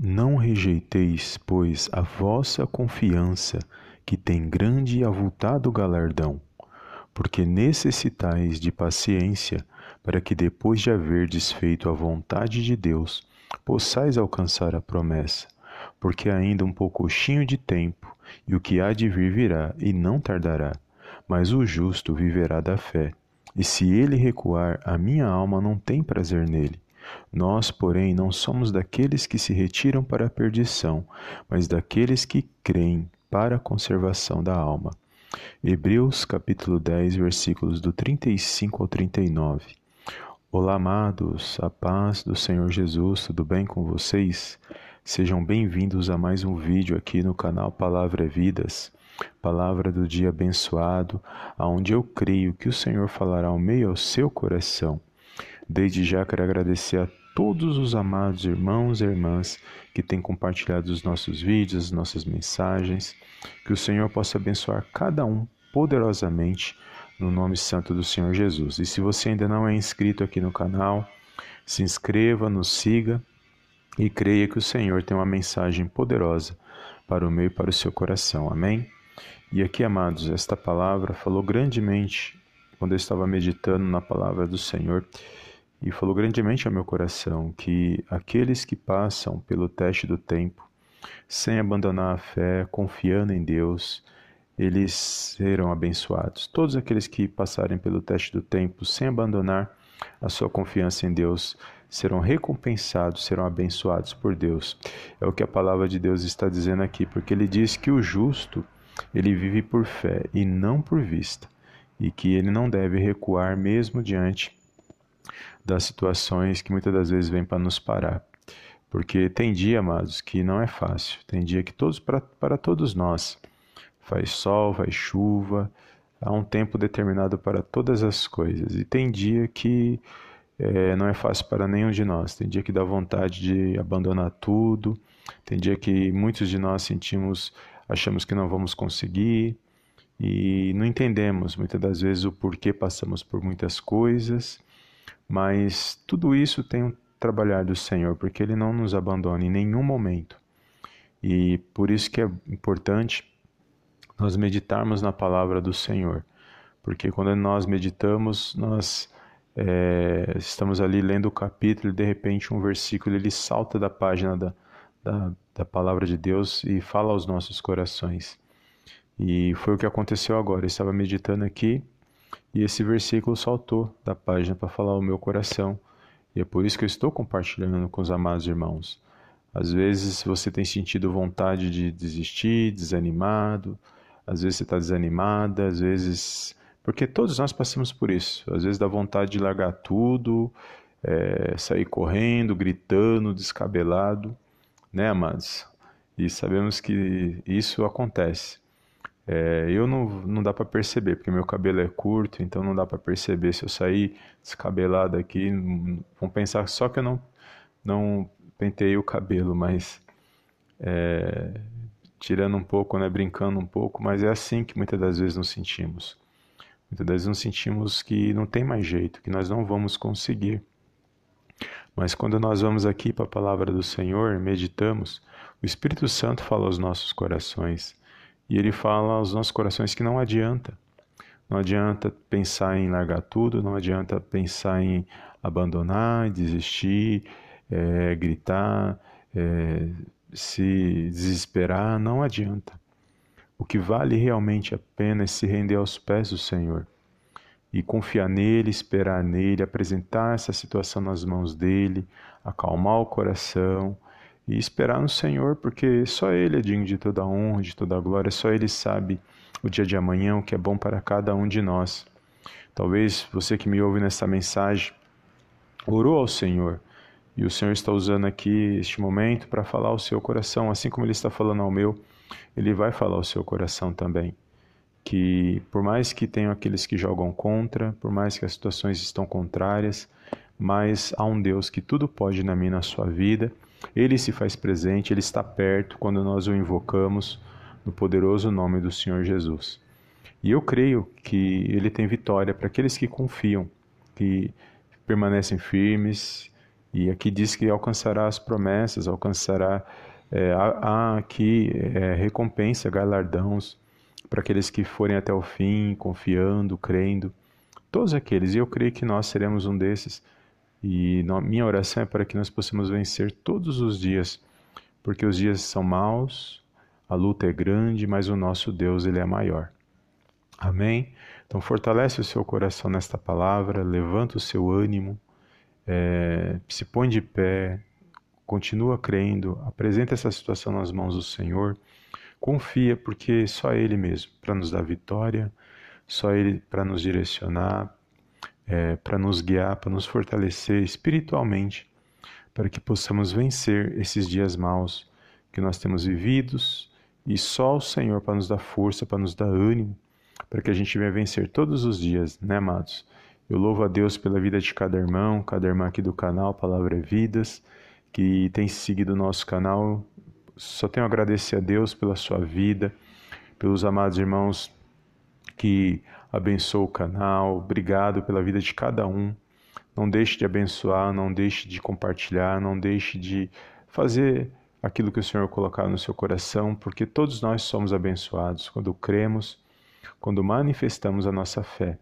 Não rejeiteis, pois, a vossa confiança, que tem grande e avultado galardão, porque necessitais de paciência, para que depois de haver desfeito a vontade de Deus, possais alcançar a promessa. Porque ainda um poucochinho de tempo, e o que há de vir virá, e não tardará. Mas o justo viverá da fé. E se ele recuar, a minha alma não tem prazer nele. Nós, porém, não somos daqueles que se retiram para a perdição, mas daqueles que creem para a conservação da alma. Hebreus capítulo 10, versículos do 35 ao 39. Olá, amados, a paz do Senhor Jesus, tudo bem com vocês? Sejam bem-vindos a mais um vídeo aqui no canal Palavra é Vidas, palavra do dia abençoado, aonde eu creio que o Senhor falará ao meio ao seu coração. Desde já quero agradecer a todos os amados irmãos e irmãs que têm compartilhado os nossos vídeos, as nossas mensagens. Que o Senhor possa abençoar cada um poderosamente no nome santo do Senhor Jesus. E se você ainda não é inscrito aqui no canal, se inscreva, nos siga e creia que o Senhor tem uma mensagem poderosa para o meu e para o seu coração. Amém? E aqui, amados, esta palavra falou grandemente quando eu estava meditando na palavra do Senhor e falou grandemente ao meu coração que aqueles que passam pelo teste do tempo, sem abandonar a fé, confiando em Deus, eles serão abençoados. Todos aqueles que passarem pelo teste do tempo sem abandonar a sua confiança em Deus serão recompensados, serão abençoados por Deus. É o que a palavra de Deus está dizendo aqui, porque ele diz que o justo, ele vive por fé e não por vista, e que ele não deve recuar mesmo diante das situações que muitas das vezes vêm para nos parar. Porque tem dia, amados, que não é fácil. Tem dia que todos para, todos nós faz sol, faz chuva, há um tempo determinado para todas as coisas. E tem dia que é, não é fácil para nenhum de nós. Tem dia que dá vontade de abandonar tudo. Tem dia que muitos de nós sentimos, achamos que não vamos conseguir e não entendemos muitas das vezes o porquê passamos por muitas coisas mas tudo isso tem um trabalhar do Senhor, porque Ele não nos abandona em nenhum momento. E por isso que é importante nós meditarmos na palavra do Senhor, porque quando nós meditamos, nós é, estamos ali lendo o capítulo e de repente um versículo ele salta da página da, da, da palavra de Deus e fala aos nossos corações. E foi o que aconteceu agora. Eu estava meditando aqui e esse versículo saltou da página para falar ao meu coração. E é por isso que eu estou compartilhando com os amados irmãos. Às vezes você tem sentido vontade de desistir, desanimado, às vezes você está desanimada, às vezes. Porque todos nós passamos por isso. Às vezes dá vontade de largar tudo, é, sair correndo, gritando, descabelado, né, amados? E sabemos que isso acontece. É, eu não, não dá para perceber, porque meu cabelo é curto, então não dá para perceber. Se eu sair descabelado aqui, vão pensar só que eu não, não pentei o cabelo, mas é, tirando um pouco, né, brincando um pouco, mas é assim que muitas das vezes nos sentimos. Muitas das vezes nos sentimos que não tem mais jeito, que nós não vamos conseguir. Mas quando nós vamos aqui para a palavra do Senhor, meditamos, o Espírito Santo fala aos nossos corações e ele fala aos nossos corações que não adianta. Não adianta pensar em largar tudo, não adianta pensar em abandonar, desistir, é, gritar, é, se desesperar, não adianta. O que vale realmente a pena é se render aos pés do Senhor e confiar nele, esperar nele, apresentar essa situação nas mãos dele, acalmar o coração e esperar no Senhor, porque só Ele é digno de toda honra, de toda glória, só Ele sabe o dia de amanhã, o que é bom para cada um de nós. Talvez você que me ouve nessa mensagem orou ao Senhor e o Senhor está usando aqui este momento para falar ao seu coração, assim como Ele está falando ao meu, Ele vai falar ao seu coração também. Que por mais que tenham aqueles que jogam contra, por mais que as situações estão contrárias, mas há um Deus que tudo pode na minha na sua vida ele se faz presente, ele está perto quando nós o invocamos no poderoso nome do Senhor Jesus. E eu creio que ele tem vitória para aqueles que confiam, que permanecem firmes, E aqui diz que alcançará as promessas, alcançará é, há, aqui é, recompensa, galardões para aqueles que forem até o fim, confiando, crendo. Todos aqueles, e eu creio que nós seremos um desses. E minha oração é para que nós possamos vencer todos os dias, porque os dias são maus, a luta é grande, mas o nosso Deus ele é maior. Amém? Então fortalece o seu coração nesta palavra, levanta o seu ânimo, é, se põe de pé, continua crendo, apresenta essa situação nas mãos do Senhor, confia, porque só Ele mesmo para nos dar vitória, só Ele para nos direcionar, é, para nos guiar, para nos fortalecer espiritualmente, para que possamos vencer esses dias maus que nós temos vividos e só o Senhor para nos dar força, para nos dar ânimo, para que a gente venha vencer todos os dias, né, amados? Eu louvo a Deus pela vida de cada irmão, cada irmã aqui do canal Palavra é Vidas, que tem seguido o nosso canal. Só tenho a agradecer a Deus pela sua vida, pelos amados irmãos que abençoam o canal. Obrigado pela vida de cada um. Não deixe de abençoar, não deixe de compartilhar, não deixe de fazer aquilo que o Senhor colocar no seu coração, porque todos nós somos abençoados quando cremos, quando manifestamos a nossa fé.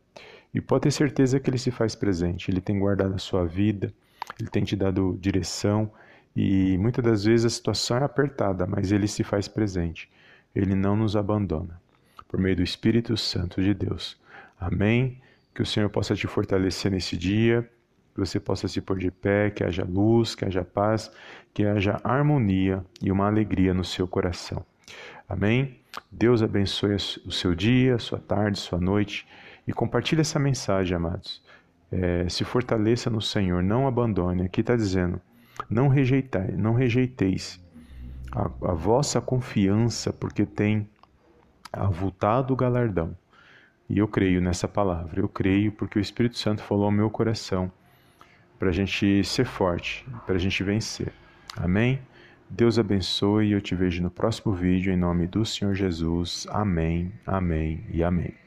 E pode ter certeza que ele se faz presente, ele tem guardado a sua vida, ele tem te dado direção e muitas das vezes a situação é apertada, mas ele se faz presente. Ele não nos abandona. Por meio do Espírito Santo de Deus. Amém. Que o Senhor possa te fortalecer nesse dia, que você possa se pôr de pé, que haja luz, que haja paz, que haja harmonia e uma alegria no seu coração. Amém? Deus abençoe o seu dia, sua tarde, sua noite e compartilhe essa mensagem, amados. É, se fortaleça no Senhor, não abandone. Aqui está dizendo: não rejeitai, não rejeiteis a, a vossa confiança, porque tem avultado galardão. E eu creio nessa palavra, eu creio porque o Espírito Santo falou ao meu coração para a gente ser forte, para a gente vencer. Amém? Deus abençoe e eu te vejo no próximo vídeo em nome do Senhor Jesus. Amém, amém e amém.